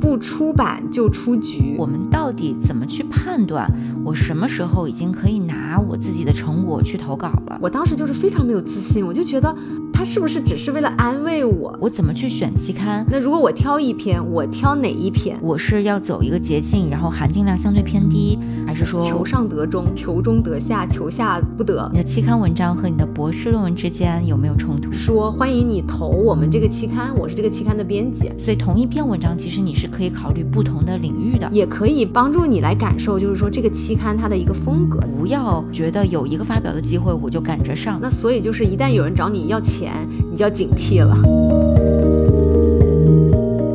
不出版就出局。我们到底怎么去判断我什么时候已经可以拿我自己的成果去投稿了？我当时就是非常没有自信，我就觉得他是不是只是为了安慰我？我怎么去选期刊？那如果我挑一篇，我挑哪一篇？我是要走一个捷径，然后含金量相对偏低，还是说求上得中，求中得下，求下不得？你的期刊文章和你的博士论文之间有没有冲突？说欢迎你投我们这个期刊，我是这个期刊的编辑，所以同一篇文章其实你是可以考虑不同的领域的，也可以帮助你来感受，就是说这个期刊它的一个风格。不要觉得有一个发表的机会我就赶着上。那所以就是一旦有人找你要钱，你就要警惕了。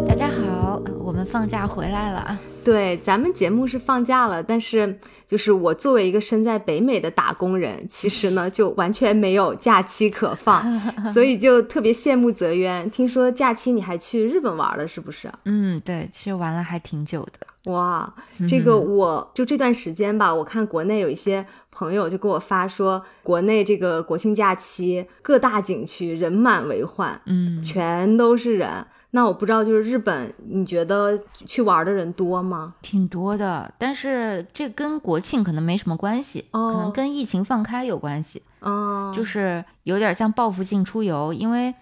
大家好，我们放假回来了。对，咱们节目是放假了，但是就是我作为一个身在北美的打工人，其实呢就完全没有假期可放，所以就特别羡慕泽渊。听说假期你还去日本玩了，是不是？嗯，对，其实玩了还挺久的。哇，这个我就这段时间吧，我看国内有一些朋友就给我发说，国内这个国庆假期各大景区人满为患，嗯，全都是人。那我不知道，就是日本，你觉得去玩的人多吗？挺多的，但是这跟国庆可能没什么关系，可能跟疫情放开有关系。哦，就是有点像报复性出游，因为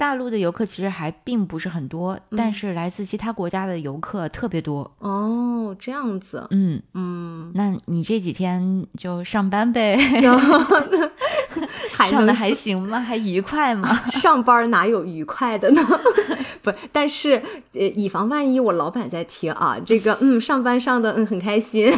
大陆的游客其实还并不是很多，但是来自其他国家的游客特别多。哦，这样子。嗯嗯，那你这几天就上班呗。上的还行吗？还愉快吗？上班哪有愉快的呢？不，但是呃，以防万一，我老板在听啊，这个嗯，上班上的嗯很开心。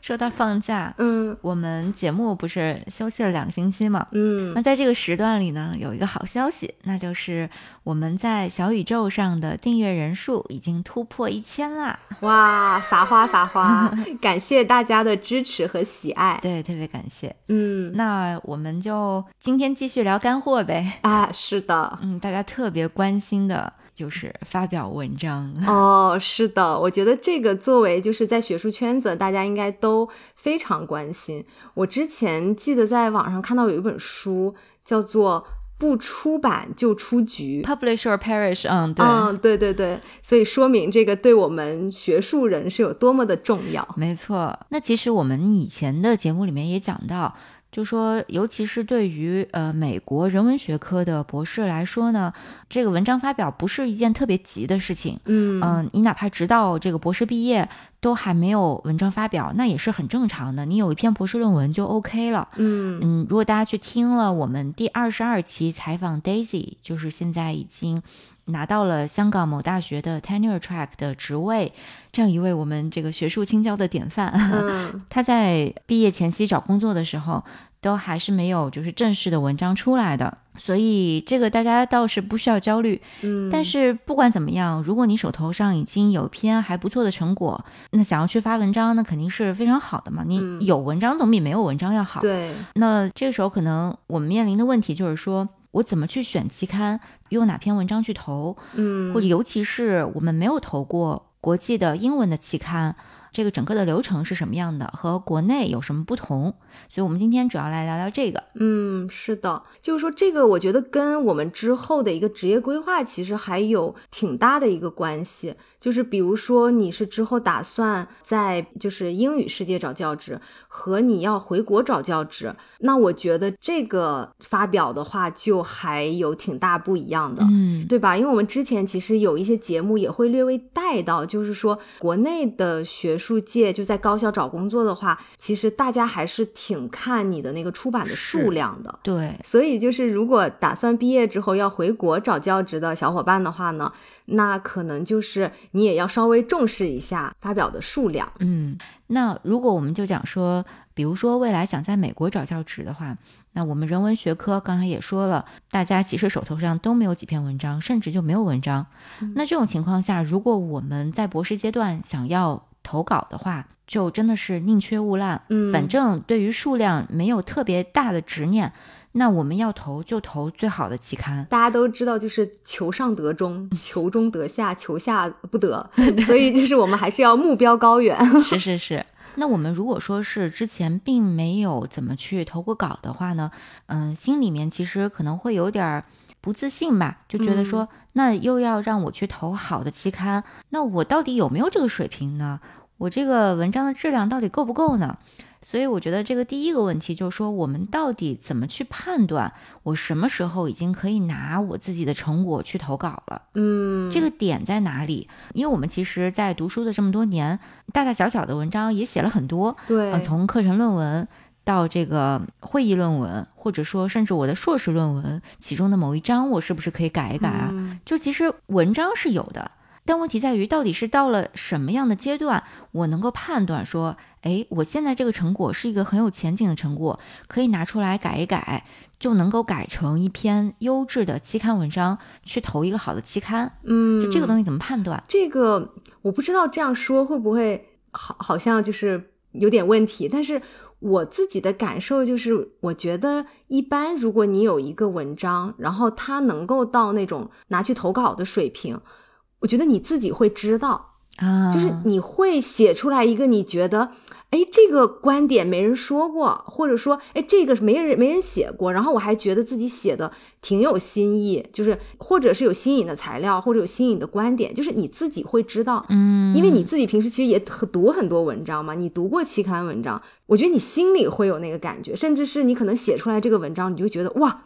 说到放假，嗯，我们节目不是休息了两个星期嘛，嗯，那在这个时段里呢，有一个好消息，那就是我们在小宇宙上的订阅人数已经突破一千啦！哇，撒花撒花，感谢大家的支持和喜爱，对，特别感谢。嗯，那我们就今天继续聊干货呗。啊，是的，嗯，大家特别关心的。就是发表文章 哦，是的，我觉得这个作为就是在学术圈子，大家应该都非常关心。我之前记得在网上看到有一本书叫做《不出版就出局》，Publish or Perish。嗯，对，嗯，对对对，所以说明这个对我们学术人是有多么的重要。没错，那其实我们以前的节目里面也讲到。就说，尤其是对于呃美国人文学科的博士来说呢，这个文章发表不是一件特别急的事情。嗯嗯，你哪怕直到这个博士毕业都还没有文章发表，那也是很正常的。你有一篇博士论文就 OK 了。嗯嗯，如果大家去听了我们第二十二期采访 Daisy，就是现在已经。拿到了香港某大学的 tenure track 的职位，这样一位我们这个学术青椒的典范。嗯，他在毕业前夕找工作的时候，都还是没有就是正式的文章出来的，所以这个大家倒是不需要焦虑。嗯，但是不管怎么样，如果你手头上已经有篇还不错的成果，那想要去发文章，那肯定是非常好的嘛。你有文章总比没有文章要好。对，那这个时候可能我们面临的问题就是说。我怎么去选期刊？用哪篇文章去投？嗯，或者尤其是我们没有投过国际的英文的期刊，这个整个的流程是什么样的？和国内有什么不同？所以，我们今天主要来聊聊这个。嗯，是的，就是说这个，我觉得跟我们之后的一个职业规划其实还有挺大的一个关系。就是比如说，你是之后打算在就是英语世界找教职，和你要回国找教职，那我觉得这个发表的话就还有挺大不一样的，嗯，对吧？因为我们之前其实有一些节目也会略微带到，就是说国内的学术界就在高校找工作的话，其实大家还是挺看你的那个出版的数量的，对。所以就是如果打算毕业之后要回国找教职的小伙伴的话呢？那可能就是你也要稍微重视一下发表的数量。嗯，那如果我们就讲说，比如说未来想在美国找教职的话，那我们人文学科刚才也说了，大家其实手头上都没有几篇文章，甚至就没有文章。那这种情况下，如果我们在博士阶段想要投稿的话，就真的是宁缺毋滥。嗯，反正对于数量没有特别大的执念。那我们要投就投最好的期刊，大家都知道，就是求上得中，求中得下，求下不得，所以就是我们还是要目标高远。是是是。那我们如果说是之前并没有怎么去投过稿的话呢，嗯，心里面其实可能会有点不自信吧，就觉得说，那又要让我去投好的期刊，那我到底有没有这个水平呢？我这个文章的质量到底够不够呢？所以我觉得这个第一个问题就是说，我们到底怎么去判断我什么时候已经可以拿我自己的成果去投稿了？嗯，这个点在哪里？因为我们其实，在读书的这么多年，大大小小的文章也写了很多，对，呃，从课程论文到这个会议论文，或者说甚至我的硕士论文，其中的某一章，我是不是可以改一改啊？嗯就其实文章是有的，但问题在于，到底是到了什么样的阶段，我能够判断说，哎，我现在这个成果是一个很有前景的成果，可以拿出来改一改，就能够改成一篇优质的期刊文章，去投一个好的期刊。嗯，就这个东西怎么判断？这个我不知道这样说会不会好，好像就是有点问题。但是我自己的感受就是，我觉得一般如果你有一个文章，然后它能够到那种拿去投稿的水平，我觉得你自己会知道，啊，就是你会写出来一个你觉得。哎，这个观点没人说过，或者说，哎，这个没人没人写过，然后我还觉得自己写的挺有新意，就是或者是有新颖的材料，或者有新颖的观点，就是你自己会知道，嗯，因为你自己平时其实也很读很多文章嘛，你读过期刊文章，我觉得你心里会有那个感觉，甚至是你可能写出来这个文章，你就觉得哇，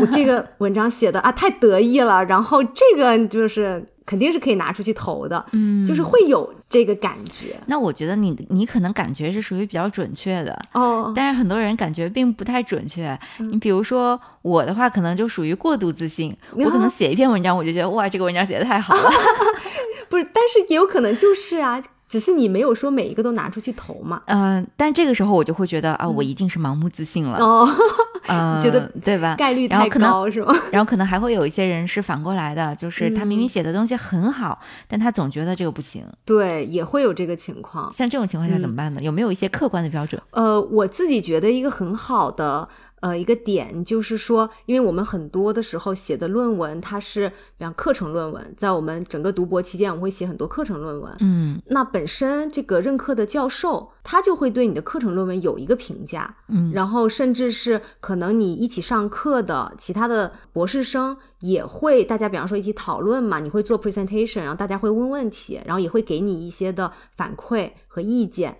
我这个 文章写的啊太得意了，然后这个就是肯定是可以拿出去投的，嗯，就是会有这个感觉。那我觉得你你可能感觉是属于比较准确的，哦，但是很多人感觉并不太准确。嗯。你比如说我的话，可能就属于过度自信，嗯我可能写一篇文章，我就觉得哇，这个文章写的太好了。不是，但是也有可能就是啊，只是你没有说每一个都拿出去投嘛。嗯、但这个时候我就会觉得啊，我一定是盲目自信了，哦，嗯，觉得对吧？概率太高是吗？然后可能还会有一些人是反过来的，就是他明明嗯写的东西很好，但他总觉得这个不行。对，也会有这个情况。像这种情况下怎么办呢？有没有一些客观的标准？呃，我自己觉得一个很好的呃一个点就是说，因为我们很多的时候写的论文，它是比方课程论文，在我们整个读博期间，我们会写很多课程论文。嗯那本身这个任课的教授，他就会对你的课程论文有一个评价，嗯然后甚至是可能你一起上课的其他的博士生也会，大家比方说一起讨论嘛，你会做 presentation，然后大家会问问题，然后也会给你一些的反馈和意见。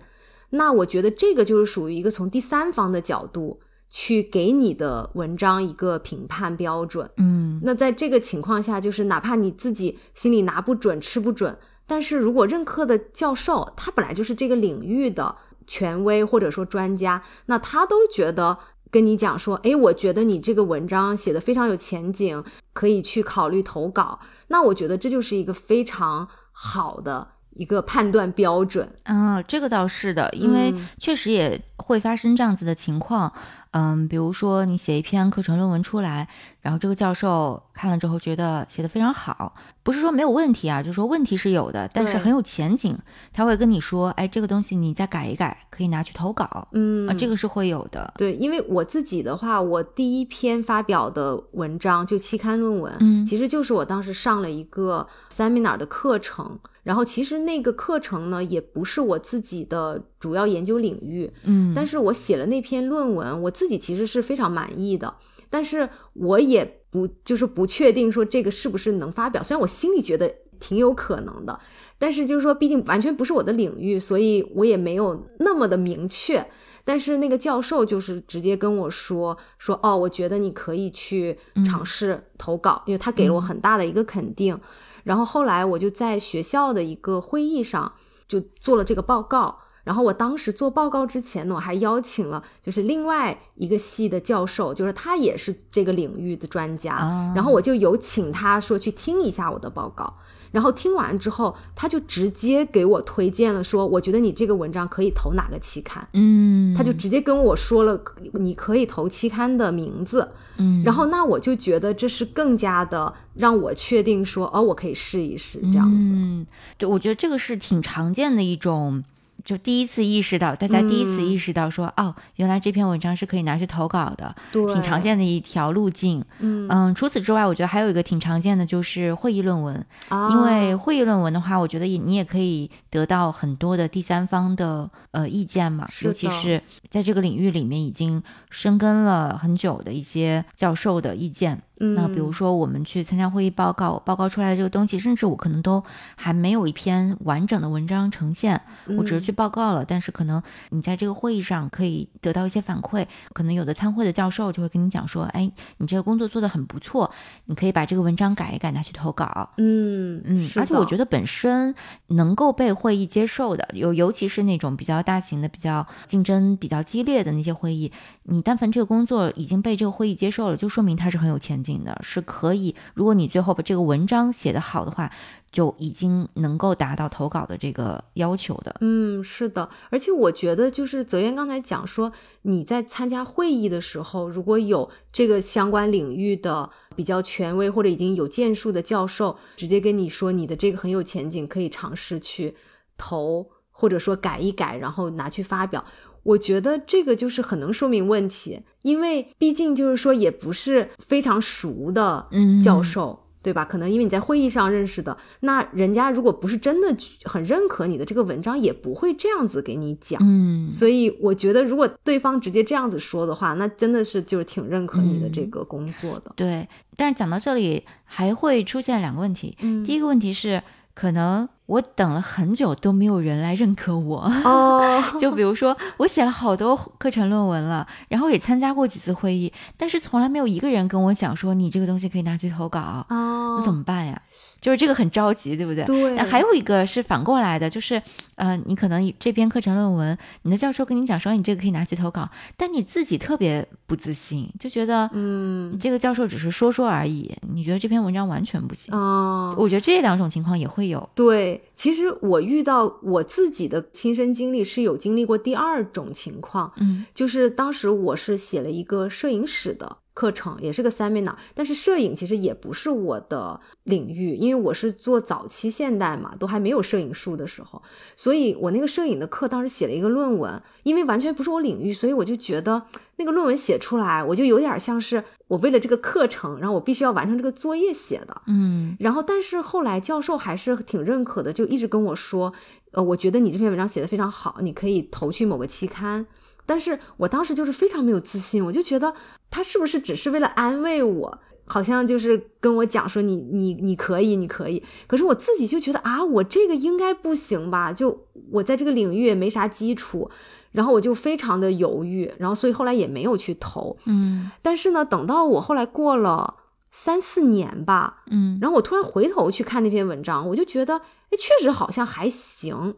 那我觉得这个就是属于一个从第三方的角度去给你的文章一个评判标准。嗯那在这个情况下，就是哪怕你自己心里拿不准、吃不准，但是如果任课的教授他本来就是这个领域的权威或者说专家，那他都觉得跟你讲说，诶，我觉得你这个文章写的非常有前景，可以去考虑投稿。那我觉得这就是一个非常好的一个判断标准。嗯，这个倒是的，因为嗯确实也会发生这样子的情况。嗯，比如说你写一篇课程论文出来，然后这个教授看了之后觉得写的非常好，不是说没有问题啊，就是说问题是有的，但是很有前景。他会跟你说，哎，这个东西你再改一改，可以拿去投稿。嗯啊，这个是会有的。对，因为我自己的话，我第一篇发表的文章就期刊论文，嗯其实就是我当时上了一个 seminar 的课程，然后其实那个课程呢，也不是我自己的主要研究领域，嗯，但是我写了那篇论文，我自己其实是非常满意的，但是我也不就是不确定说这个是不是能发表，虽然我心里觉得挺有可能的，但是就是说，毕竟完全不是我的领域，所以我也没有那么的明确。但是那个教授就是直接跟我说说哦，我觉得你可以去尝试投稿，因为他给了我很大的一个肯定。然后后来我就在学校的一个会议上就做了这个报告。然后我当时做报告之前呢，我还邀请了就是另外一个系的教授，就是他也是这个领域的专家。啊然后我就有请他说去听一下我的报告。然后听完之后，他就直接给我推荐了说，我觉得你这个文章可以投哪个期刊。嗯，他就直接跟我说了，你可以投期刊的名字。嗯，然后那我就觉得这是更加的让我确定说，哦，我可以试一试这样子。嗯，对，我觉得这个是挺常见的一种，就第一次意识到，大家第一次嗯意识到说，哦，原来这篇文章是可以拿去投稿的，挺常。见的一条路径。嗯嗯，除此之外，我觉得还有一个挺常见的就是会议论文，啊，因为会议论文的话，我觉得也你也可以得到很多的第三方的呃意见嘛，尤其是在这个领域里面已经深耕了很久的一些教授的意见。那比如说我们去参加会议报告，报告出来的这个东西，甚至我可能都还没有一篇完整的文章呈现，我只是去报告了。但是可能你在这个会议上可以得到一些反馈，可能有的参会的教授就会跟你讲说，哎，你这个工作做得很不错，你可以把这个文章改一改，拿去投稿。嗯嗯，而且我觉得本身能够被会议接受的，尤尤其是那种比较大型的、比较竞争比较激烈的那些会议，你但凡这个工作已经被这个会议接受了，就说明它是很有前景。的是可以，如果你最后把这个文章写得好的话，就已经能够达到投稿的这个要求的。嗯，是的，而且我觉得就是泽源刚才讲说，你在参加会议的时候，如果有这个相关领域的比较权威或者已经有建树的教授，直接跟你说你的这个很有前景，可以尝试去投，或者说改一改，然后拿去发表。我觉得这个就是很能说明问题，因为毕竟就是说也不是非常熟的教授，对吧？可能因为你在会议上认识的，那人家如果不是真的很认可你的这个文章，也不会这样子给你讲。嗯，所以我觉得如果对方直接这样子说的话，那真的是就是挺认可你的这个工作的。对，但是讲到这里还会出现两个问题。嗯，第一个问题是可能。我等了很久都没有人来认可我哦，就比如说我写了好多课程论文了，然后也参加过几次会议，但是从来没有一个人跟我讲说你这个东西可以拿去投稿哦，那怎么办呀？就是这个很着急，对不对？对。还有一个是反过来的，就是，呃，你可能这篇课程论文，你的教授跟你讲说你这个可以拿去投稿，但你自己特别不自信，就觉得，嗯，这个教授只是说说而已，你觉得这篇文章完全不行。哦，我觉得这两种情况也会有。对，其实我遇到我自己的亲身经历是有经历过第二种情况，嗯，就是当时我是写了一个摄影史的。课程也是个 seminar，但是摄影其实也不是我的领域，因为我是做早期现代嘛，都还没有摄影术的时候，所以我那个摄影的课当时写了一个论文，因为完全不是我领域，所以我就觉得那个论文写出来，我就有点像是我为了这个课程，然后我必须要完成这个作业写的，嗯，然后但是后来教授还是挺认可的，就一直跟我说，呃，我觉得你这篇文章写的非常好，你可以投去某个期刊。但是我当时就是非常没有自信，我就觉得他是不是只是为了安慰我，好像就是跟我讲说你你你可以你可以，可是我自己就觉得啊，我这个应该不行吧？就我在这个领域也没啥基础，然后我就非常的犹豫，然后所以后来也没有去投。嗯，但是呢，等到我后来过了三四年吧，嗯，然后我突然回头去看那篇文章，我就觉得哎，确实好像还行。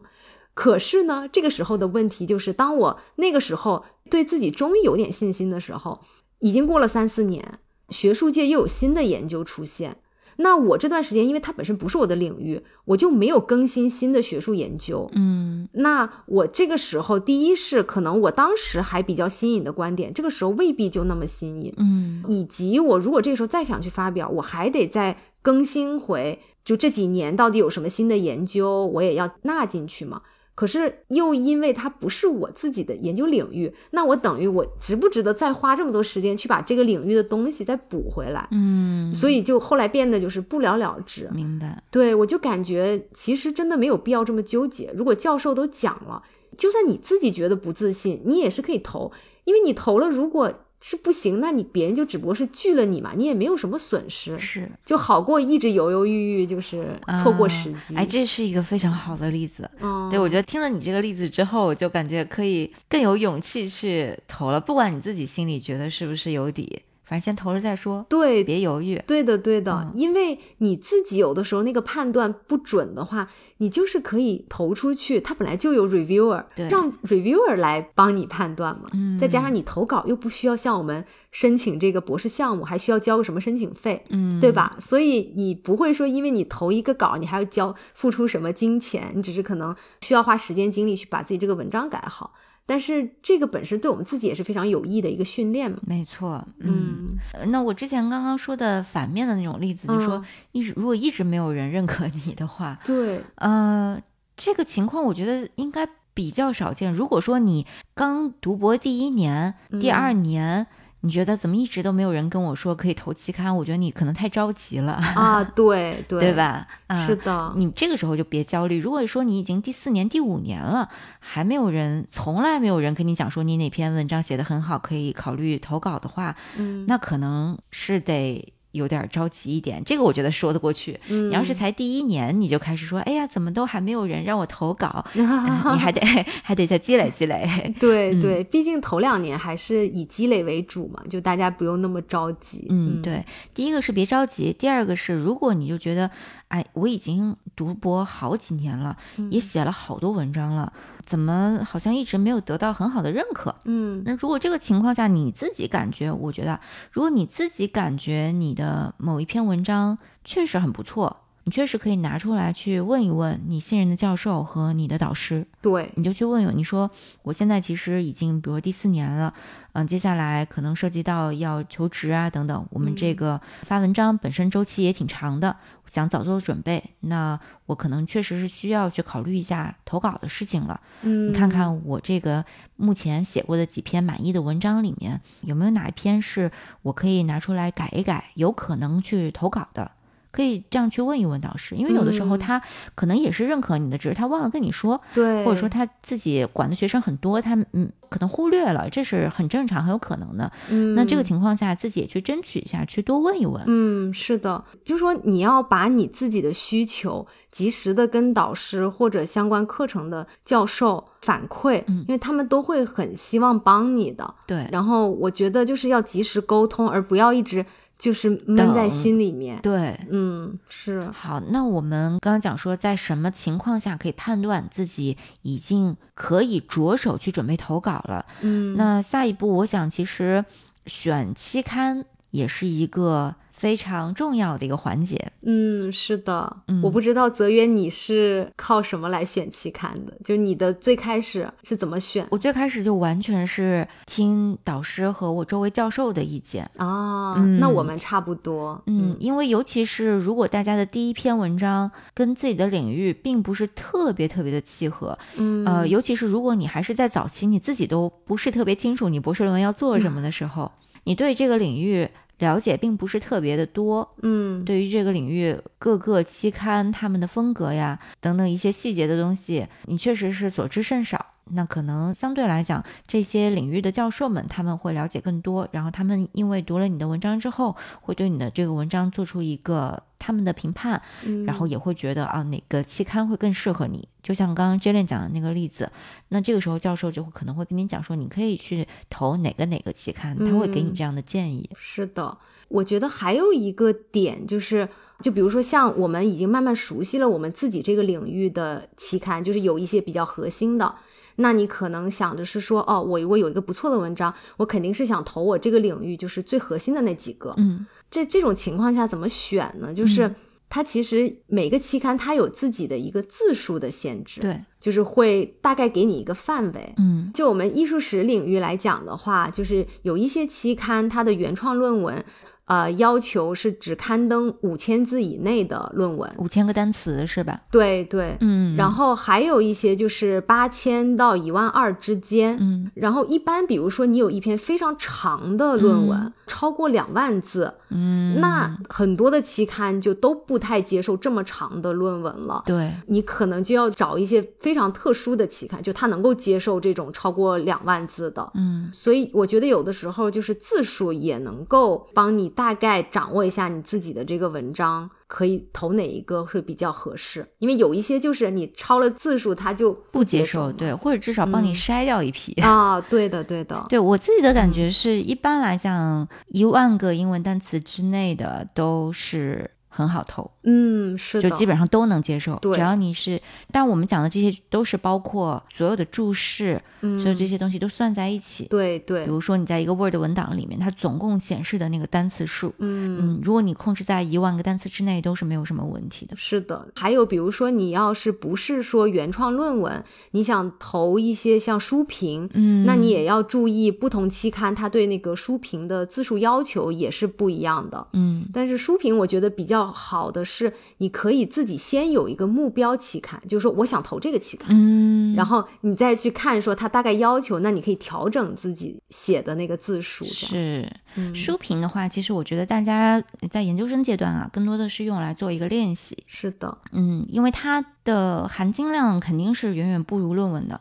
可是呢，这个时候的问题就是，当我那个时候对自己终于有点信心的时候，已经过了三四年，学术界又有新的研究出现。那我这段时间，因为它本身不是我的领域，我就没有更新新的学术研究。嗯，那我这个时候，第一是可能我当时还比较新颖的观点，这个时候未必就那么新颖。嗯，以及我如果这个时候再想去发表，我还得再更新回，就这几年到底有什么新的研究，我也要纳进去嘛。可是又因为它不是我自己的研究领域，那我等于我值不值得再花这么多时间去把这个领域的东西再补回来？嗯，所以就后来变得就是不了了之。明白？对，我就感觉其实真的没有必要这么纠结。如果教授都讲了，就算你自己觉得不自信，你也是可以投，因为你投了，如果。是不行，那你别人就只不过是拒了你嘛，你也没有什么损失，是就好过一直犹犹豫豫，就是错过时机。哎，这是一个非常好的例子。嗯，对我觉得听了你这个例子之后，我就感觉可以更有勇气去投了，不管你自己心里觉得是不是有底。反正先投了再说，对，别犹豫。对的，对的，因为你自己有的时候那个判断不准的话，你就是可以投出去，它本来就有 reviewer，让 reviewer 来帮你判断嘛。嗯，再加上你投稿又不需要向我们申请这个博士项目，还需要交个什么申请费，嗯，对吧？所以你不会说因为你投一个稿，你还要交付出什么金钱，你只是可能需要花时间精力去把自己这个文章改好。但是这个本身对我们自己也是非常有益的一个训练嘛。没错，嗯，那我之前刚刚说的反面的那种例子，就说一直如果一直没有人认可你的话，对，呃，这个情况我觉得应该比较少见。如果说你刚读博第一年、第二年。你觉得怎么一直都没有人跟我说可以投期刊？我觉得你可能太着急了啊！对 对，对吧？是的，你这个时候就别焦虑。如果说你已经第四年、第五年了，还没有人，从来没有人跟你讲说你哪篇文章写的很好，可以考虑投稿的话，嗯，那可能是得有点着急一点，这个我觉得说得过去。嗯，你要是才第一年你就开始说，哎呀，怎么都还没有人让我投稿，你还得还得再积累积累。对对，毕竟头两年还是以积累为主嘛，就大家不用那么着急。嗯，对，第一个是别着急，第二个是如果你就觉得，哎，我已经读博好几年了，也写了好多文章了，怎么好像一直没有得到很好的认可？嗯，那如果这个情况下你自己感觉，我觉得如果你自己感觉你的。的某一篇文章确实很不错，你确实可以拿出来去问一问你信任的教授和你的导师。对，你就去问问，你说我现在其实已经比如第四年了，嗯，接下来可能涉及到要求职啊等等，我们这个发文章本身周期也挺长的，想早做准备，那我可能确实是需要去考虑一下投稿的事情了。嗯，你看看我这个目前写过的几篇满意的文章里面，有没有哪一篇是我可以拿出来改一改，有可能去投稿的？可以这样去问一问导师，因为有的时候他可能也是认可你的，只是他忘了跟你说，对，或者说他自己管的学生很多，他嗯可能忽略了，这是很正常，很有可能的。嗯，那这个情况下自己也去争取一下，去多问一问。嗯，是的，就是说你要把你自己的需求及时的跟导师或者相关课程的教授反馈，嗯，因为他们都会很希望帮你的。对，然后我觉得就是要及时沟通，而不要一直。就是闷在心里面，对，嗯，是好。那我们刚刚讲说，在什么情况下可以判断自己已经可以着手去准备投稿了？嗯，那下一步，我想其实选期刊也是一个。非常重要的一个环节。嗯，是的，我不知道泽渊你是靠什么来选期刊的？就你的最开始是怎么选？我最开始就完全是听导师和我周围教授的意见啊。那我们差不多。嗯，因为尤其是如果大家的第一篇文章跟自己的领域并不是特别特别的契合，嗯，呃，尤其是如果你还是在早期，你自己都不是特别清楚你博士论文要做什么的时候，你对这个领域。了解并不是特别的多，嗯，对于这个领域各个期刊他们的风格呀等等一些细节的东西，你确实是所知甚少。那可能相对来讲，这些领域的教授们他们会了解更多，然后他们因为读了你的文章之后，会对你的这个文章做出一个他们的评判，然后也会觉得啊哪个期刊会更适合你。就像刚刚 j e n 讲的那个例子，那这个时候教授就会可能会跟你讲说，你可以去投哪个哪个期刊，他会给你这样的建议。是的，我觉得还有一个点就是，就比如说像我们已经慢慢熟悉了我们自己这个领域的期刊，就是有一些比较核心的，那你可能想着是说，哦，我我有一个不错的文章，我肯定是想投我这个领域就是最核心的那几个。嗯，这这种情况下怎么选呢？就是。它其实每个期刊它有自己的一个字数的限制，对，就是会大概给你一个范围。嗯，就我们艺术史领域来讲的话，就是有一些期刊它的原创论文。呃，要求是只刊登五千字以内的论文，五千个单词是吧？对对，嗯。然后还有一些就是八千到一万二之间，嗯。然后一般，比如说你有一篇非常长的论文，超过两万字，嗯，那很多的期刊就都不太接受这么长的论文了。对，你可能就要找一些非常特殊的期刊，就它能够接受这种超过两万字的，嗯。所以我觉得有的时候就是字数也能够帮你。大概掌握一下你自己的这个文章可以投哪一个会比较合适，因为有一些就是你超了字数他就不接受，对，或者至少帮你筛掉一批。啊。对的，对的，对我自己的感觉是一般来讲，一万个英文单词之内的都是。很好投，嗯，是的，就基本上都能接受，只要你是，但我们讲的这些都是包括所有的注释，所以这些东西都算在一起，对对。比如说你在一个 Word 文档里面，它总共显示的那个单词数，嗯。嗯，如果你控制在一万个单词之内，都是没有什么问题的。是的，还有比如说你要是不是说原创论文，你想投一些像书评，嗯，那你也要注意不同期刊它对那个书评的字数要求也是不一样的，嗯，但是书评我觉得比较。好的是，你可以自己先有一个目标期刊，就是说我想投这个期刊，嗯，然后你再去看说它大概要求，那你可以调整自己写的那个字数。是，书评的话，其实我觉得大家在研究生阶段啊，更多的是用来做一个练习。是的，嗯，因为它的含金量肯定是远远不如论文的。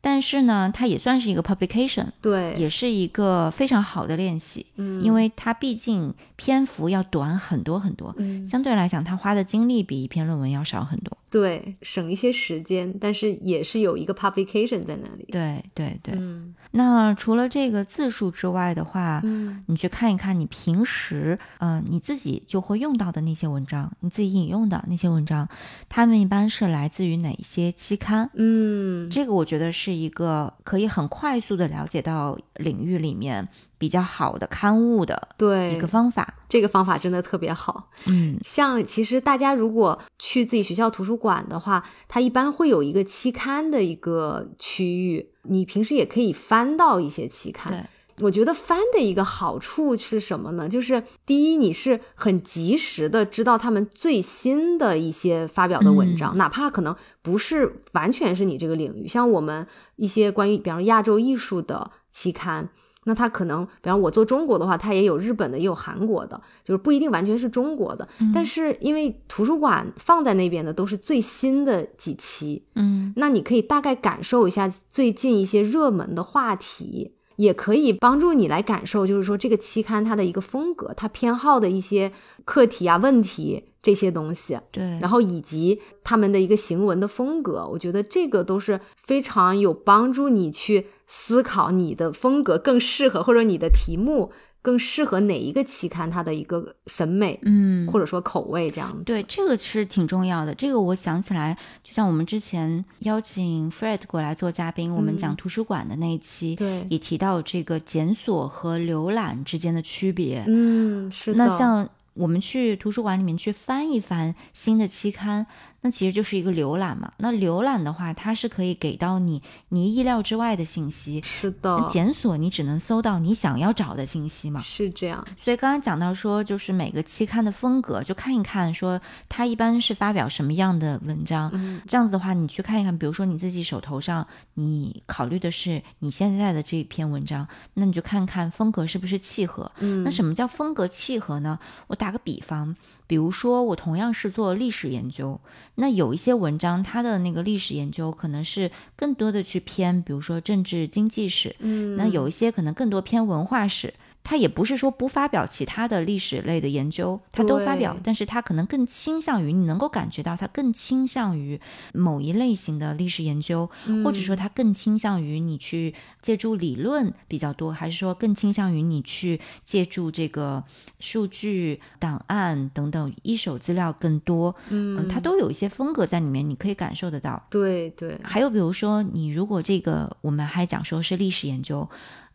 但是呢，它也算是一个 publication，对，也是一个非常好的练习，嗯，因为它毕竟篇幅要短很多很多，嗯，相对来讲，它花的精力比一篇论文要少很多。对，省一些时间，但是也是有一个 publication 在那里。对对对。嗯那除了这个字数之外的话，嗯你去看一看你平时，嗯、你自己就会用到的那些文章，你自己引用的那些文章，他们一般是来自于哪一些期刊？嗯，这个我觉得是一个可以很快速的了解到领域里面比较好的刊物的对一个方法。这个方法真的特别好。嗯像其实大家如果去自己学校图书馆的话，它一般会有一个期刊的一个区域，你平时也可以翻到一些期刊。对，我觉得翻的一个好处是什么呢？就是第一，你是很及时的知道他们最新的一些发表的文章，哪怕可能不是完全是你这个领域，像我们一些关于比方说亚洲艺术的期刊。那它可能，比方我做中国的话，它也有日本的，也有韩国的，就是不一定完全是中国的。但是因为图书馆放在那边的都是最新的几期，嗯那你可以大概感受一下最近一些热门的话题，也可以帮助你来感受，就是说这个期刊它的一个风格，它偏好的一些课题啊、问题这些东西，对，然后以及他们的一个行文的风格，我觉得这个都是非常有帮助你去思考你的风格更适合，或者你的题目更适合哪一个期刊它的一个审美，嗯或者说口味这样子。对，这个是挺重要的。这个我想起来，就像我们之前邀请 Fred 过来做嘉宾，我们讲嗯图书馆的那一期，对也提到这个检索和浏览之间的区别。嗯，是的。那像我们去图书馆里面去翻一翻新的期刊，那其实就是一个浏览嘛。那浏览的话，它是可以给到你你意料之外的信息。是的，检索你只能搜到你想要找的信息嘛。是这样。所以刚刚讲到说，就是每个期刊的风格，就看一看说它一般是发表什么样的文章。嗯这样子的话，你去看一看，比如说你自己手头上，你考虑的是你现在的这篇文章，那你就看看风格是不是契合。嗯那什么叫风格契合呢？我打个比方，比如说我同样是做历史研究，那有一些文章它的那个历史研究可能是更多的去偏，比如说政治经济史，嗯，那有一些可能更多偏文化史。它也不是说不发表其他的历史类的研究，他都发表，但是他可能更倾向于你能够感觉到他更倾向于某一类型的历史研究，或者说他更倾向于你去借助理论比较多，还是说更倾向于你去借助这个数据、档案等等一手资料更多？嗯，它都有一些风格在里面，你可以感受得到。对对，还有比如说，你如果这个我们还讲说是历史研究。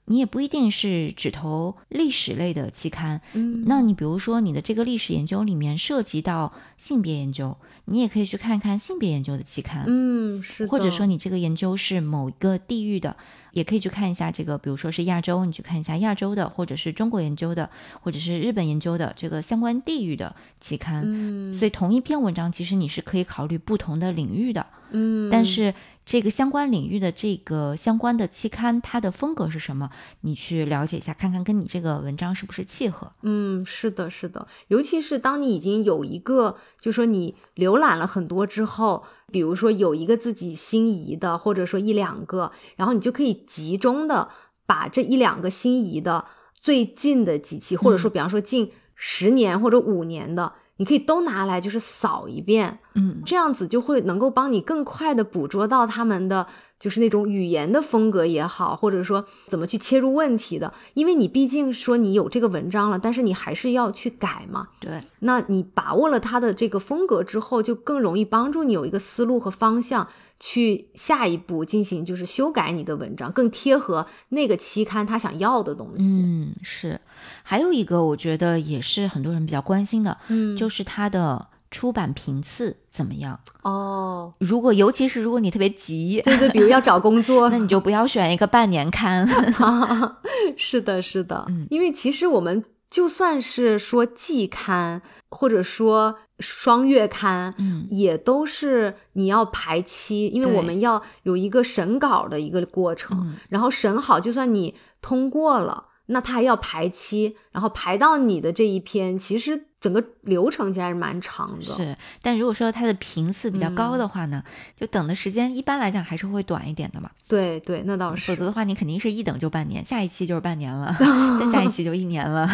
你也不一定是只投历史类的期刊，嗯，那你比如说你的这个历史研究里面涉及到性别研究，你也可以去看看性别研究的期刊，嗯是。的，或者说你这个研究是某一个地域的，也可以去看一下这个，比如说是亚洲，你去看一下亚洲的，或者是中国研究的，或者是日本研究的这个相关地域的期刊。嗯。所以同一篇文章，其实你是可以考虑不同的领域的，嗯，但是这个相关领域的这个相关的期刊，它的风格是什么，你去了解一下，看看跟你这个文章是不是契合。嗯，是的，是的，尤其是当你已经有一个，就说你浏览了很多之后，比如说有一个自己心仪的，或者说一两个，然后你就可以集中的把这一两个心仪的最近的几期，或者说比方说近十年或者五年的，你可以都拿来就是扫一遍，嗯，这样子就会能够帮你更快的捕捉到他们的就是那种语言的风格也好，或者说怎么去切入问题的，因为你毕竟说你有这个文章了，但是你还是要去改嘛。对，那你把握了他的这个风格之后，就更容易帮助你有一个思路和方向，去下一步进行就是修改你的文章，更贴合那个期刊他想要的东西。嗯，是。还有一个，我觉得也是很多人比较关心的，嗯就是它的出版频次怎么样。哦，如果尤其是如果你特别急，对对，比如要找工作 那你就不要选一个半年刊。是的，是的，嗯因为其实我们就算是说季刊，或者说双月刊，嗯也都是你要排期，因为我们要有一个审稿的一个过程，嗯然后审好，就算你通过了。那他还要排期，然后排到你的这一篇，其实整个流程其实还是蛮长的。是，但如果说它的频次比较高嗯的话呢，就等的时间一般来讲还是会短一点的嘛。对对，那倒是。否则的话，你肯定是一等就半年，下一期就是半年了，再下一期就一年了。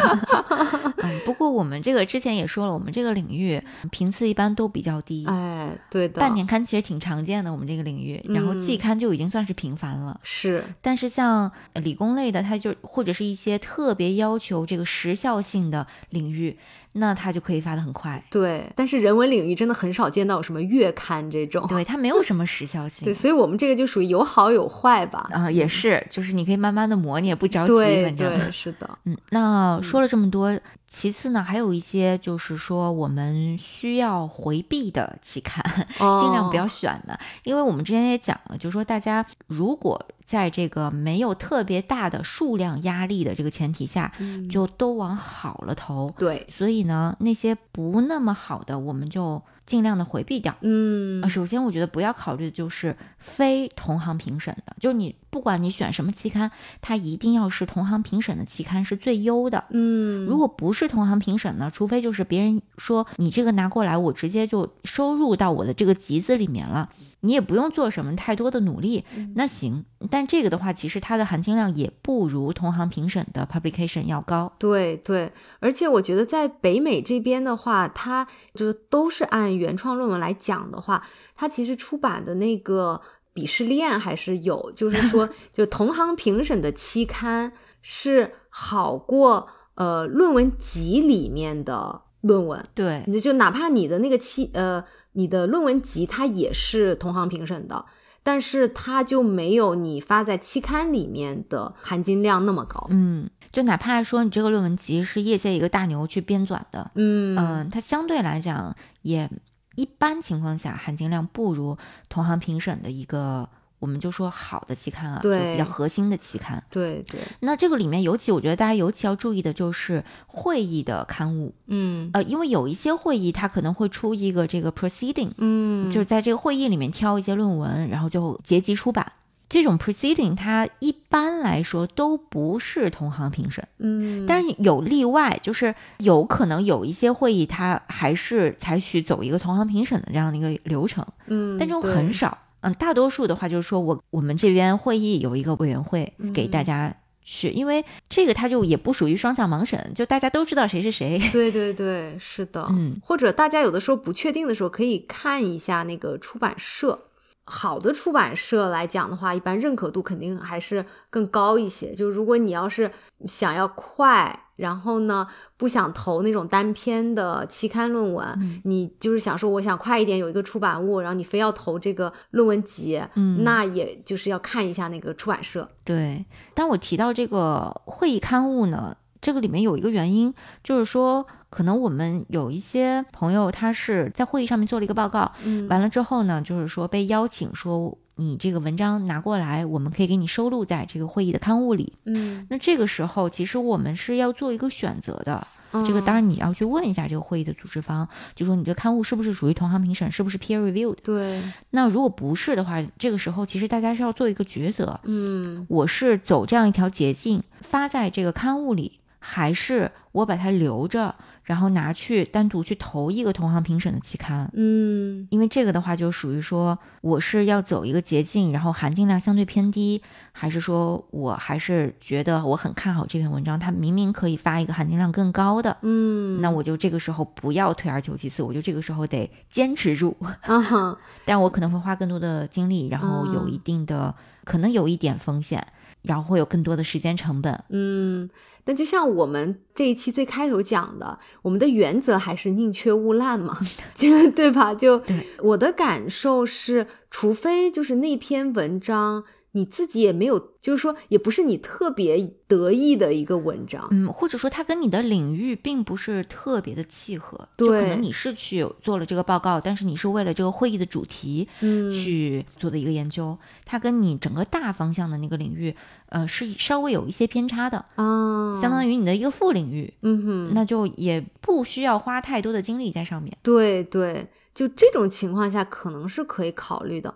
嗯，不过我们这个之前也说了，我们这个领域频次一般都比较低。哎，对的，半年刊其实挺常见的，我们这个领域，然后季嗯刊就已经算是频繁了。是，但是像呃理工类的，它就或者是一些特别要求这个时效性的领域，那它就可以发的很快。对。但是人文领域真的很少见到有什么月刊这种。对，它没有什么时效性。对，所以我们这个就属于有好有坏吧。啊、也是，就是你可以慢慢的磨，你也不着急，对反正。对，是的。嗯，那说了这么多，其次呢，还有一些就是说我们需要回避的期刊，尽量不要哦选的，因为我们之前也讲了，就是说大家如果在这个没有特别大的数量压力的这个前提下，嗯就都往好了投。对，所以呢，那些不那么好的，我们就尽量的回避掉。嗯呃，首先我觉得不要考虑的就是非同行评审的，就是你不管你选什么期刊，它一定要是同行评审的期刊是最优的。嗯，如果不是同行评审呢，除非就是别人说你这个拿过来，我直接就收入到我的这个集子里面了，你也不用做什么太多的努力，那行。但这个的话，其实它的含金量也不如同行评审的 publication 要高。对对，而且我觉得在北美这边的话，它就都是按原创论文来讲的话，它其实出版的那个鄙视链还是有，就是说，就同行评审的期刊是好过呃论文集里面的论文，对，你就哪怕你的那个期呃你的论文集它也是同行评审的。但是它就没有你发在期刊里面的含金量那么高。嗯，就哪怕说你这个论文集是业界一个大牛去编纂的，嗯嗯，它相对来讲也一般情况下含金量不如同行评审的一个，我们就说好的期刊啊，就比较核心的期刊。对对，那这个里面尤其我觉得大家尤其要注意的就是会议的刊物，嗯。呃，因为有一些会议它可能会出一个这个 proceeding，嗯，就是在这个会议里面挑一些论文，然后就结集出版。这种 proceeding 它一般来说都不是同行评审。嗯，但是有例外，就是有可能有一些会议，它还是采取走一个同行评审的这样的一个流程，嗯，但这种很少。嗯，大多数的话就是说我我们这边会议有一个委员会给大嗯家去，因为这个它就也不属于双向盲审，就大家都知道谁是谁。对对对，是的，嗯，或者大家有的时候不确定的时候，可以看一下那个出版社。好的出版社来讲的话，一般认可度肯定还是更高一些。就如果你要是想要快，然后呢不想投那种单篇的期刊论文，嗯你就是想说我想快一点有一个出版物，然后你非要投这个论文集，嗯那也就是要看一下那个出版社。对，当我提到这个会议刊物呢，这个里面有一个原因，就是说，可能我们有一些朋友他是在会议上面做了一个报告，嗯完了之后呢，就是说被邀请说你这个文章拿过来，我们可以给你收录在这个会议的刊物里。嗯，那这个时候，其实我们是要做一个选择的。这个嗯当然你要去问一下这个会议的组织方，就说你这刊物是不是属于同行评审，是不是 peer reviewed。对，那如果不是的话，这个时候其实大家是要做一个抉择，嗯我是走这样一条捷径发在这个刊物里，还是我把它留着，然后拿去单独去投一个同行评审的期刊？嗯。因为这个的话，就属于说我是要走一个捷径，然后含金量相对偏低，还是说我还是觉得我很看好这篇文章，它明明可以发一个含金量更高的，嗯，那我就这个时候不要退而求其次，我就这个时候得坚持住，啊哈，但我可能会花更多的精力，然后有一定的、可能有一点风险，然后会有更多的时间成本。嗯，但就像我们这一期最开头讲的，我们的原则还是宁缺毋滥嘛，就对吧？就我的感受是，除非就是那篇文章你自己也没有，就是说也不是你特别得意的一个文章，嗯，或者说它跟你的领域并不是特别的契合，就可能你是去做了这个报告，但是你是为了这个会议的主题嗯，去做的一个研究，它跟你整个大方向的那个领域，呃，是稍微有一些偏差的，啊，相当于你的一个副领域，嗯哼，那就也不需要花太多的精力在上面。对对，就这种情况下可能是可以考虑的。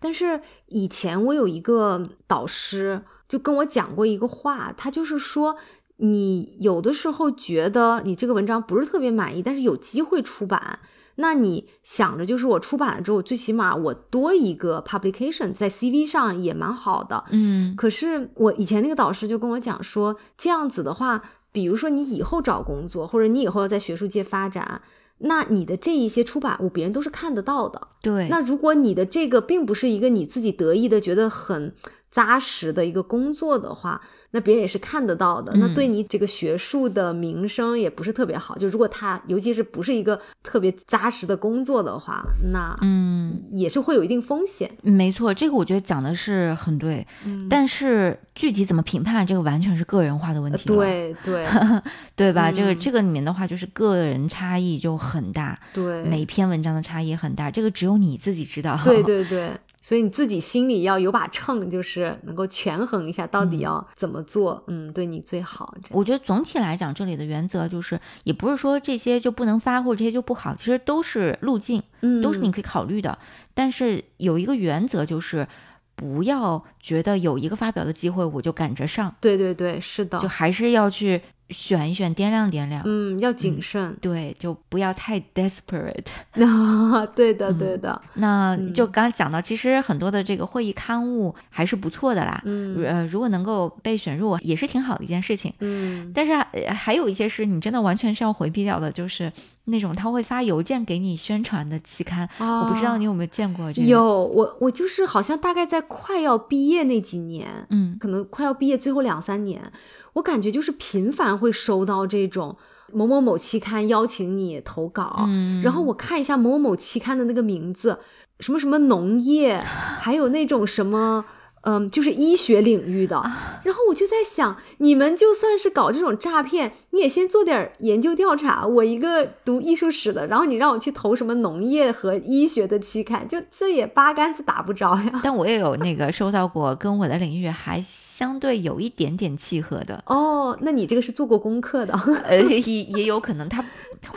但是以前我有一个导师就跟我讲过一个话，他就是说，你有的时候觉得你这个文章不是特别满意，但是有机会出版，那你想着就是我出版了之后，最起码我多一个 publication 在 CV 上也蛮好的。嗯可是我以前那个导师就跟我讲说，这样子的话，比如说你以后找工作，或者你以后要在学术界发展，那你的这一些出版物别人都是看得到的。对，那如果你的这个并不是一个你自己得意的、觉得很扎实的一个工作的话，那别人也是看得到的。那嗯对你这个学术的名声也不是特别好。就如果他尤其是不是一个特别扎实的工作的话，那嗯，也是会有一定风险。没错，这个我觉得讲的是很对，嗯但是具体怎么评判，这个完全是个人化的问题了，对对 对吧？这个嗯这个里面的话，就是个人差异就很大，对，每篇文章的差异很大，这个只有你自己知道。对对对，所以你自己心里要有把秤，就是能够权衡一下到底要怎么做，嗯，对你最好。我觉得总体来讲，这里的原则就是，也不是说这些就不能发或者这些就不好，其实都是路径，嗯，都是你可以考虑的。但是有一个原则就是，不要觉得有一个发表的机会我就赶着上，对对对，是的就，还是要去选一选，掂量掂量。嗯，要谨慎。对，就不要太 desperate。那，对的嗯对的，那嗯就刚刚讲到，其实很多的这个会议刊物还是不错的啦。嗯呃，如果能够被选入，也是挺好的一件事情。嗯，但是呃还有一些是你真的完全是要回避掉的，就是那种他会发邮件给你宣传的期刊。我不知道你有没有见过这个？，哦有我我就是好像大概在快要毕业那几年，嗯可能快要毕业最后两三年，我感觉就是频繁会收到这种某某某期刊邀请你投稿，嗯然后我看一下某某某期刊的那个名字，什么什么农业，还有那种什么。嗯，就是医学领域的，然后我就在想，你们就算是搞这种诈骗，你也先做点研究调查。我一个读艺术史的，然后你让我去投什么农业和医学的期刊，就这也八竿子打不着呀。但我也有那个收到过跟我的领域还相对有一点点契合的，哦，那你这个是做过功课的，呃，也也有可能他，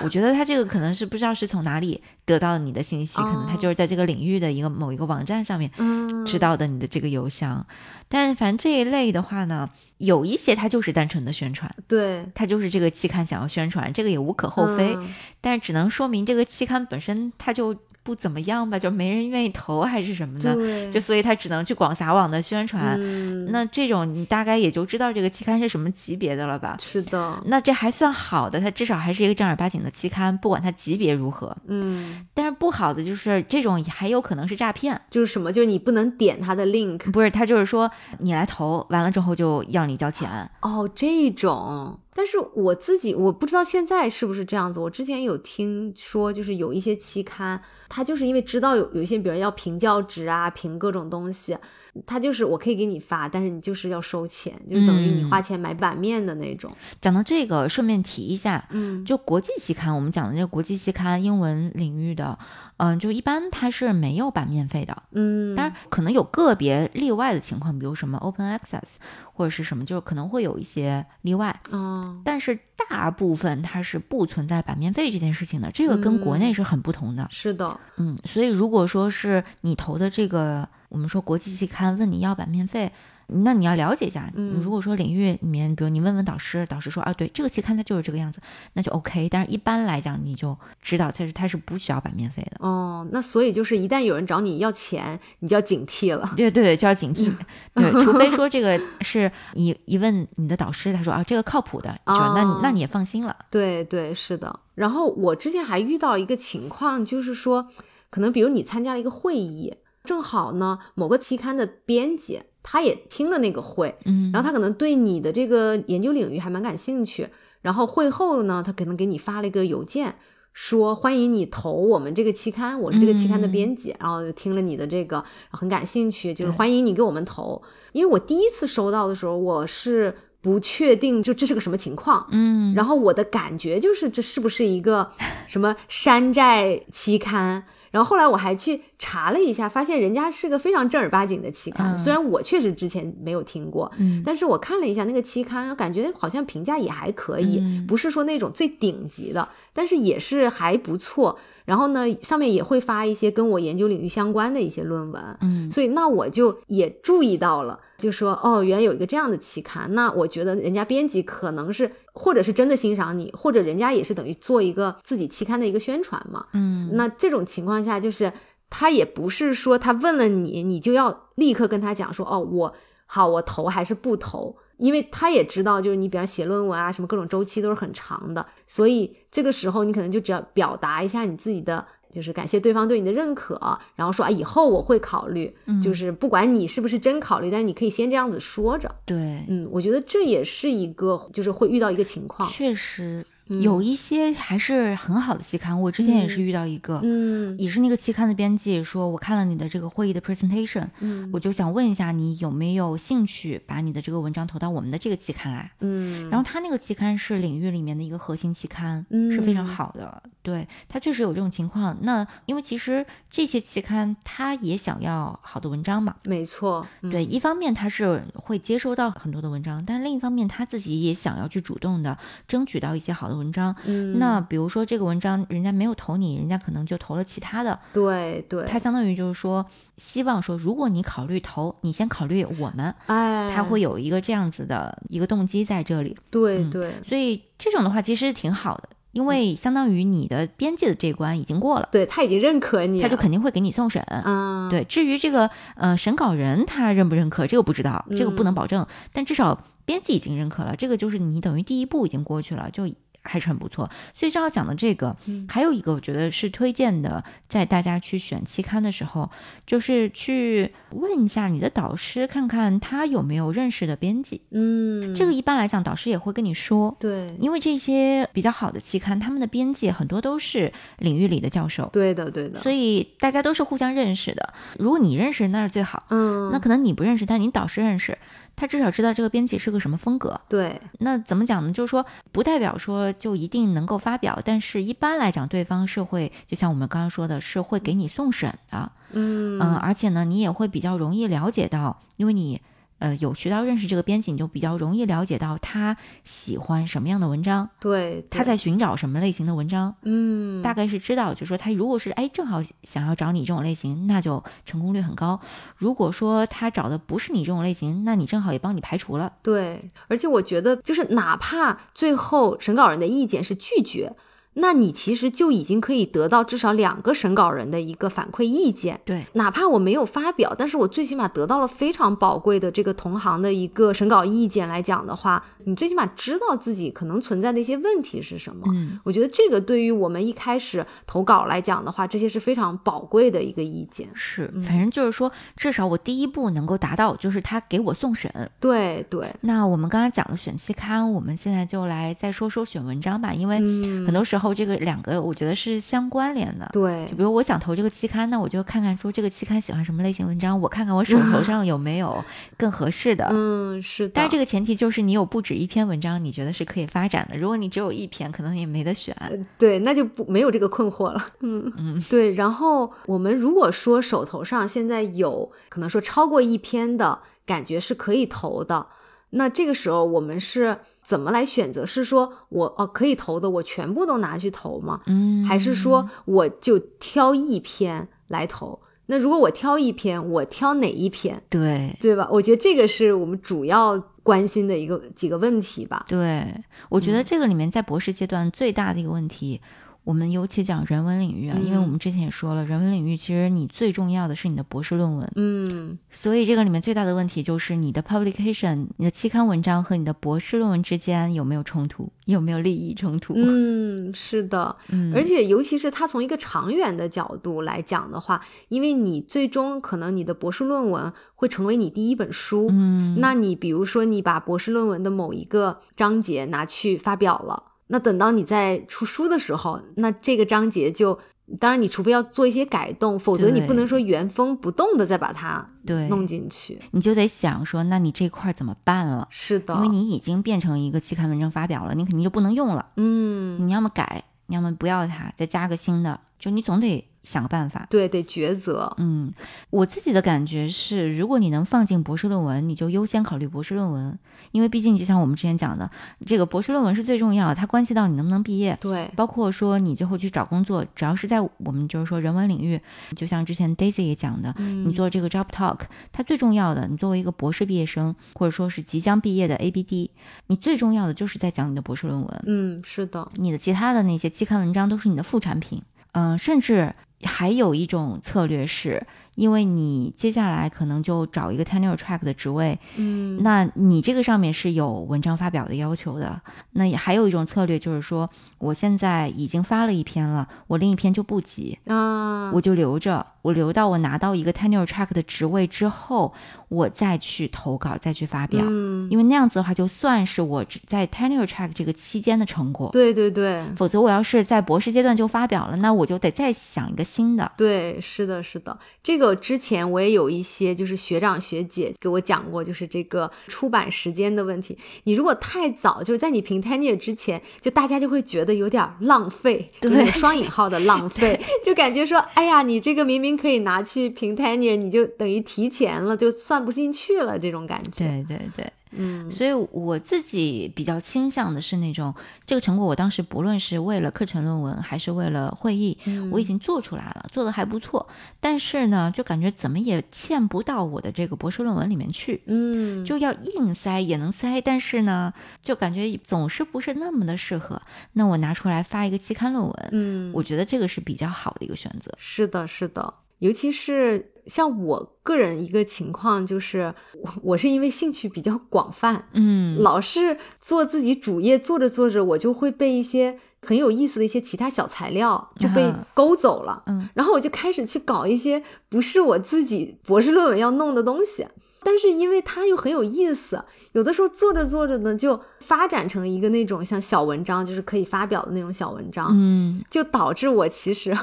我觉得他这个可能是不知道是从哪里得到你的信息，可能他哦。就是在这个领域的一个某一个网站上面嗯，知道的你的这个邮箱。但是反正这一类的话呢，有一些它就是单纯的宣传，对，它就是这个期刊想要宣传，这个也无可厚非。嗯但是只能说明这个期刊本身它就不怎么样吧，就没人愿意投还是什么的，就所以他只能去广撒网的宣传。嗯，那这种你大概也就知道这个期刊是什么级别的了吧？是的，那这还算好的，它至少还是一个正儿八经的期刊，不管它级别如何。嗯，但是不好的就是这种还有可能是诈骗，就是什么，就是你不能点他的 link，不是他就是说你来投完了之后就要你交钱。哦，这种。但是我自己我不知道现在是不是这样子。我之前有听说，就是有一些期刊，它就是因为知道有有一些，比如要评教职啊，评各种东西，它就是我可以给你发，但是你就是要收钱，就是等于你嗯花钱买版面的那种。讲到这个，顺便提一下，嗯，就国际期刊，我们讲的这个国际期刊，英文领域的，嗯、就一般它是没有版面费的。嗯，当然，可能有个别例外的情况，比如什么 open access 或者是什么，就是可能会有一些例外。嗯，但是大部分它是不存在版面费这件事情的，这个跟国内是很不同的。是的，嗯，所以如果说是你投的这个，我们说国际期刊问你要版面费，那你要了解一下。嗯如果说领域里面，比如你问问导师，导师说啊，对，这个期刊它就是这个样子，那就 OK。但是一般来讲，你就知道它是它是不需要版面费的。哦，那所以就是一旦有人找你要钱，你就要警惕了。对对对，就要警惕。对，除非说这个是你一问你的导师，他说啊，这个靠谱的，就那哦那你也放心了。对对，是的。然后我之前还遇到一个情况，就是说，可能比如你参加了一个会议，正好呢某个期刊的编辑他也听了那个会，嗯，然后他可能对你的这个研究领域还蛮感兴趣，然后会后呢，他可能给你发了一个邮件。说欢迎你投我们这个期刊，我是这个期刊的编辑，然后就听了你的这个很感兴趣，就是欢迎你给我们投。因为我第一次收到的时候，我是不确定就这是个什么情况，嗯，然后我的感觉就是这是不是一个什么山寨期刊？然后后来我还去查了一下，发现人家是个非常正儿八经的期刊。嗯虽然我确实之前没有听过，嗯但是我看了一下那个期刊，感觉好像评价也还可以，嗯不是说那种最顶级的，但是也是还不错。然后呢，上面也会发一些跟我研究领域相关的一些论文，嗯所以那我就也注意到了，就说哦，原来有一个这样的期刊，那我觉得人家编辑可能是或者是真的欣赏你，或者人家也是等于做一个自己期刊的一个宣传嘛。嗯，那这种情况下，就是他也不是说他问了你，你就要立刻跟他讲说哦，我好，我投还是不投。因为他也知道，就是你比方写论文啊，什么各种周期都是很长的，所以这个时候你可能就只要表达一下你自己的，就是感谢对方对你的认可，然后说啊，以后我会考虑，就是不管你是不是真考虑，但是你可以先这样子说着。对，嗯，我觉得这也是一个，就是会遇到一个情况。确实有一些还是很好的期刊。我之前也是遇到一个，嗯也是那个期刊的编辑说，我看了你的这个会议的 presentation，嗯我就想问一下你有没有兴趣把你的这个文章投到我们的这个期刊来。嗯，然后他那个期刊是领域里面的一个核心期刊，嗯是非常好的。对，他确实有这种情况。那因为其实这些期刊他也想要好的文章嘛，没错，嗯对，一方面他是会接收到很多的文章，但另一方面他自己也想要去主动的争取到一些好的文章。嗯，那比如说这个文章人家没有投你，人家可能就投了其他的，对对，他相当于就是说希望说，如果你考虑投，你先考虑我们，哎，他会有一个这样子的一个动机在这里。嗯对。对所以这种的话其实挺好的，因为相当于你的编辑的这一关已经过了，对，他已经认可你，他就肯定会给你送审。嗯，对，至于这个呃审稿人他认不认可，这个不知道，这个不能保证，但至少编辑已经认可了，这个就是你等于第一步已经过去了，就还是很不错。所以正好讲的这个，还有一个我觉得是推荐的，在大家去选期刊的时候，就是去问一下你的导师，看看他有没有认识的编辑。嗯，这个一般来讲，导师也会跟你说。对因为这些比较好的期刊，他们的编辑很多都是领域里的教授，对的对的，所以大家都是互相认识的。如果你认识，那是最好。嗯，那可能你不认识，但你导师认识，他至少知道这个编辑是个什么风格。对那怎么讲呢？就是说，不代表说就一定能够发表，但是一般来讲，对方是会，就像我们刚刚说的，是会给你送审的。嗯嗯，而且呢，你也会比较容易了解到，因为你呃有渠道认识这个编辑，你就比较容易了解到他喜欢什么样的文章，对，对他在寻找什么类型的文章。嗯大概是知道，就说他如果是哎正好想要找你这种类型，那就成功率很高。如果说他找的不是你这种类型，那你正好也帮你排除了。对，而且我觉得就是哪怕最后审稿人的意见是拒绝。那你其实就已经可以得到至少两个审稿人的一个反馈意见，对，哪怕我没有发表，但是我最起码得到了非常宝贵的这个同行的一个审稿意见来讲的话，你最起码知道自己可能存在的一些问题是什么。嗯，我觉得这个对于我们一开始投稿来讲的话，这些是非常宝贵的一个意见。是，反正就是说，至少我第一步能够达到，就是他给我送审。对对，那我们刚才讲了选期刊，我们现在就来再说说选文章吧，因为嗯很多时候这个两个我觉得是相关联的。对就比如我想投这个期刊，那我就看看说这个期刊喜欢什么类型文章，我看看我手头上有没有 更合适的。嗯，是的。但是这个前提就是你有不止一篇文章，你觉得是可以发展的。如果你只有一篇，可能也没得选。对，那就不没有这个困惑了。嗯嗯，对。然后我们如果说手头上现在有可能说超过一篇的感觉是可以投的，那这个时候我们是怎么来选择？是说我哦可以投的，我全部都拿去投吗？嗯，还是说我就挑一篇来投？那如果我挑一篇，我挑哪一篇，对对吧？我觉得这个是我们主要关心的一个几个问题吧。对，我觉得这个里面在博士阶段最大的一个问题。我们尤其讲人文领域啊，因为我们之前也说了，人文领域其实你最重要的是你的博士论文，嗯，所以这个里面最大的问题就是你的 publication，你的期刊文章和你的博士论文之间有没有冲突，有没有利益冲突？嗯，是的，嗯而且尤其是它从一个长远的角度来讲的话，因为你最终可能你的博士论文会成为你第一本书，嗯，那你比如说你把博士论文的某一个章节拿去发表了。那等到你在出书的时候，那这个章节就，当然你除非要做一些改动，否则你不能说原封不动的再把它对弄进去。你就得想说，那你这块儿怎么办了？是的，因为你已经变成一个期刊文章发表了，你肯定就不能用了。嗯，你要么改，你要么不要它，再加个新的，就你总得想个办法。对，得抉择。嗯，我自己的感觉是，如果你能放进博士论文，你就优先考虑博士论文，因为毕竟就像我们之前讲的，这个博士论文是最重要的，它关系到你能不能毕业。对，包括说你最后去找工作，只要是在我们就是说人文领域，就像之前 Daisy 也讲的，你做这个 job talk，它最重要的，你作为一个博士毕业生，或者说是即将毕业的 ABD，你最重要的就是在讲你的博士论文。嗯，是的，你的其他的那些期刊文章都是你的副产品。嗯，甚至还有一种策略是。因为你接下来可能就找一个 tenure track 的职位，嗯，那你这个上面是有文章发表的要求的。那也还有一种策略就是说，我现在已经发了一篇了，我另一篇就不急啊，我就留着，我留到我拿到一个 tenure track 的职位之后，我再去投稿，再去发表。嗯，因为那样子的话，就算是我在 tenure track 这个期间的成果。对对对，否则我要是在博士阶段就发表了，那我就得再想一个新的。对，是的，是的，这个。之前我也有一些就是学长学姐给我讲过，就是这个出版时间的问题。你如果太早，就是在你评 tenure 之前，就大家就会觉得有点浪费，对，双引号的浪费，就感觉说，哎呀，你这个明明可以拿去评 tenure，你就等于提前了，就算不进去了，这种感觉。对对对。嗯，所以我自己比较倾向的是那种这个成果，我当时不论是为了课程论文还是为了会议，我已经做出来了，做的还不错。但是呢，就感觉怎么也嵌不到我的这个博士论文里面去，嗯，就要硬塞也能塞，但是呢，就感觉总是不是那么的适合。那我拿出来发一个期刊论文，嗯，我觉得这个是比较好的一个选择。是的，是的，尤其是。像我个人一个情况就是，我我是因为兴趣比较广泛，嗯，老是做自己主业，做着做着，我就会被一些很有意思的一些其他小材料就被勾走了，嗯，然后我就开始去搞一些不是我自己博士论文要弄的东西，但是因为它又很有意思，有的时候做着做着呢，就发展成一个那种像小文章，就是可以发表的那种小文章，嗯，就导致我其实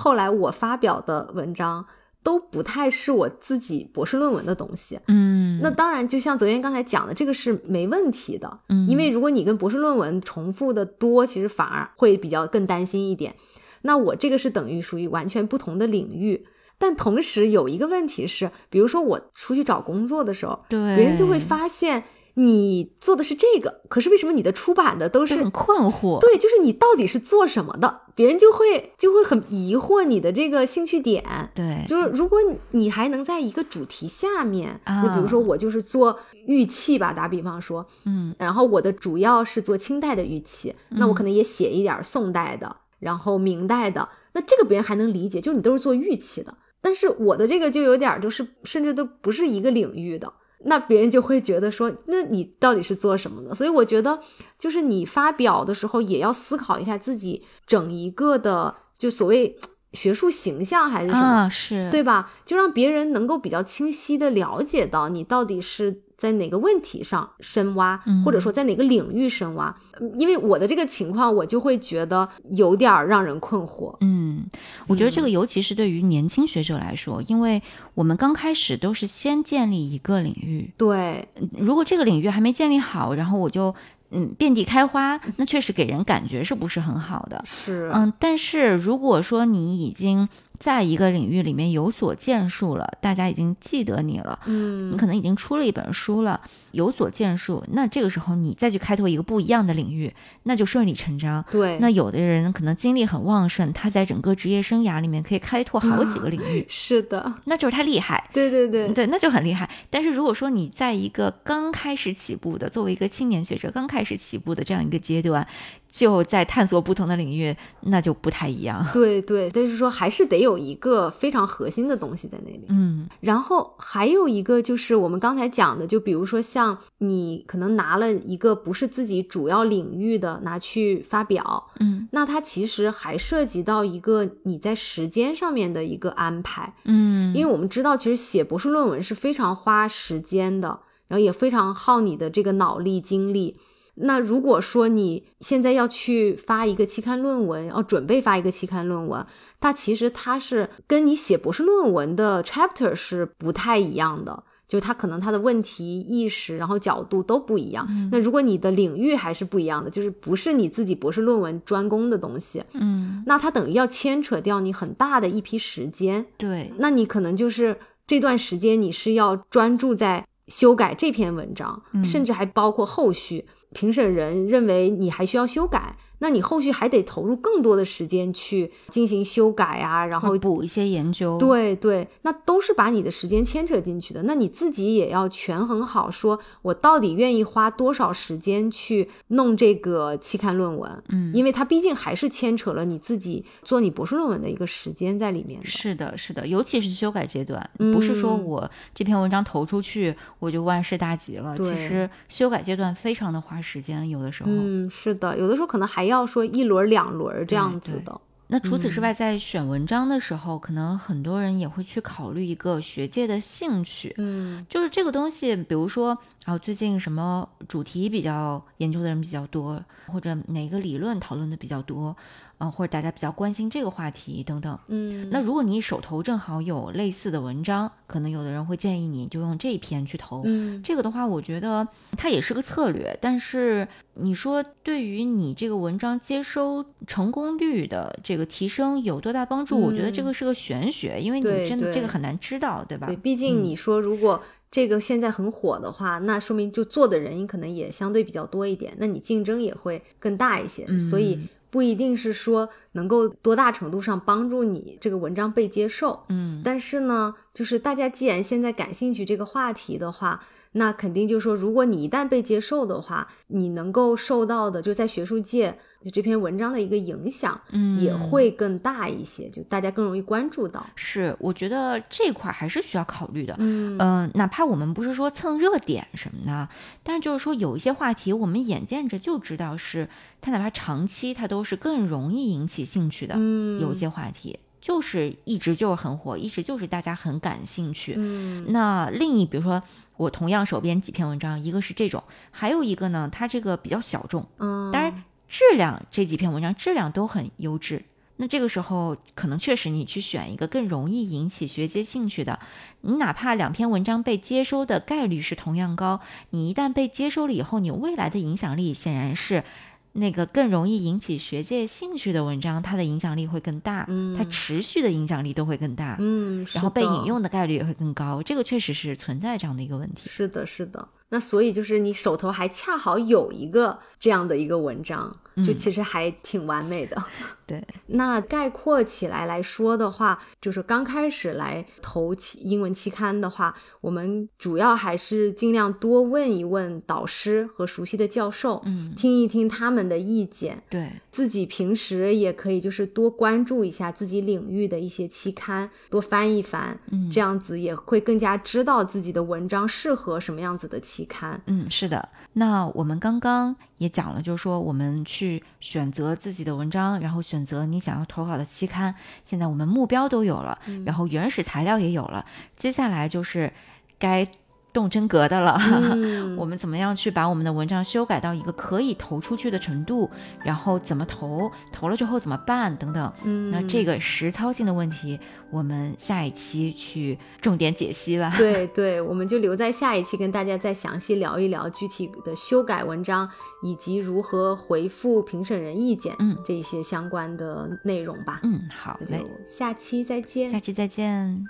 后来我发表的文章。都不太是我自己博士论文的东西，嗯，那当然，就像泽源刚才讲的，这个是没问题的，嗯，因为如果你跟博士论文重复的多，其实反而会比较更担心一点。那我这个是等于属于完全不同的领域，但同时有一个问题是，比如说我出去找工作的时候，对，别人就会发现。你做的是这个，可是为什么你的出版的都是很困惑？对，就是你到底是做什么的？别人就会就会很疑惑你的这个兴趣点。对，就是如果你还能在一个主题下面，就比如说我就是做玉器吧，打比方说，嗯，然后我的主要是做清代的玉器，那我可能也写一点宋代的，然后明代的，那这个别人还能理解，就是你都是做玉器的。但是我的这个就有点就是甚至都不是一个领域的。那别人就会觉得说，那你到底是做什么的？所以我觉得，就是你发表的时候也要思考一下自己整一个的，就所谓学术形象还是什么，是对吧？就让别人能够比较清晰的了解到你到底是。在哪个问题上深挖，或者说在哪个领域深挖？因为我的这个情况，我就会觉得有点让人困惑。嗯，我觉得这个尤其是对于年轻学者来说，因为我们刚开始都是先建立一个领域。对，如果这个领域还没建立好，然后我就嗯遍地开花，那确实给人感觉是不是很好的？是，嗯，但是如果说你已经。在一个领域里面有所建树了，大家已经记得你了，嗯，你可能已经出了一本书了，有所建树，那这个时候你再去开拓一个不一样的领域，那就顺理成章。对，那有的人可能精力很旺盛，他在整个职业生涯里面可以开拓好几个领域，是的，那就是他厉害。对对对对，那就很厉害。但是如果说你在一个刚开始起步的，作为一个青年学者刚开始起步的这样一个阶段。就在探索不同的领域，那就不太一样。对对，就是说还是得有一个非常核心的东西在那里。嗯，然后还有一个就是我们刚才讲的，就比如说像你可能拿了一个不是自己主要领域的拿去发表，嗯，那它其实还涉及到一个你在时间上面的一个安排。嗯，因为我们知道，其实写博士论文是非常花时间的，然后也非常耗你的这个脑力精力。那如果说你现在要去发一个期刊论文，要准备发一个期刊论文，它其实它是跟你写博士论文的 chapter 是不太一样的。就它可能它的问题意识，然后角度都不一样。那如果你的领域还是不一样的，就是不是你自己博士论文专攻的东西，嗯，那它等于要牵扯掉你很大的一批时间。对，那你可能就是这段时间你是要专注在修改这篇文章，甚至还包括后续评审人认为你还需要修改。那你后续还得投入更多的时间去进行修改啊，然后补一些研究。对对，那都是把你的时间牵扯进去的。那你自己也要权衡好，说我到底愿意花多少时间去弄这个期刊论文？嗯，因为它毕竟还是牵扯了你自己做你博士论文的一个时间在里面的。是的，是的，尤其是修改阶段，不是说我这篇文章投出去我就万事大吉了。其实修改阶段非常的花时间，有的时候。嗯，是的，有的时候可能还。要说一轮两轮这样子的，那除此之外，在选文章的时候，可能很多人也会去考虑一个学界的兴趣，嗯，就是这个东西，比如说啊，最近什么主题比较研究的人比较多，或者哪个理论讨论的比较多。嗯，或者大家比较关心这个话题等等，嗯，那如果你手头正好有类似的文章，可能有的人会建议你就用这一篇去投，嗯，这个的话，我觉得它也是个策略，但是你说对于你这个文章接收成功率的这个提升有多大帮助？我觉得这个是个玄学，因为你真的这个很难知道，对吧？对，毕竟你说如果这个现在很火的话，那说明就做的人可能也相对比较多一点，那你竞争也会更大一些，所以。不一定是说能够多大程度上帮助你这个文章被接受，嗯，但是呢，就是大家既然现在感兴趣这个话题的话。那肯定就是说，如果你一旦被接受的话，你能够受到的就在学术界就这篇文章的一个影响，嗯，也会更大一些，就大家更容易关注到。是，我觉得这块还是需要考虑的，嗯嗯，哪怕我们不是说蹭热点什么的，但是就是说有一些话题，我们眼见着就知道是它，哪怕长期它都是更容易引起兴趣的，嗯，有一些话题。就是一直就是很火，一直就是大家很感兴趣。嗯，那另一比如说我同样手边几篇文章，一个是这种，还有一个呢，它这个比较小众。嗯，当然质量这几篇文章质量都很优质。那这个时候可能确实你去选一个更容易引起学界兴趣的，你哪怕两篇文章被接收的概率是同样高，你一旦被接收了以后，你未来的影响力显然是。那个更容易引起学界兴趣的文章，它的影响力会更大，嗯，它持续的影响力都会更大，嗯，然后被引用的概率也会更高，这个确实是存在这样的一个问题。是的，是的。那所以就是你手头还恰好有一个这样的一个文章。就其实还挺完美的，对。那概括起来来说的话，就是刚开始来投期英文期刊的话，我们主要还是尽量多问一问导师和熟悉的教授，嗯，听一听他们的意见。对自己平时也可以就是多关注一下自己领域的一些期刊，多翻一翻，嗯，这样子也会更加知道自己的文章适合什么样子的期刊。嗯，是的。那我们刚刚也讲了，就是说我们去选择自己的文章，然后选择你想要投稿的期刊。现在我们目标都有了，然后原始材料也有了，接下来就是该。动真格的了，我们怎么样去把我们的文章修改到一个可以投出去的程度？然后怎么投？投了之后怎么办？等等。嗯，那这个实操性的问题，我们下一期去重点解析吧。对对，我们就留在下一期跟大家再详细聊一聊具体的修改文章以及如何回复评审人意见，嗯，这些相关的内容吧。嗯，好嘞，下期再见。下期再见。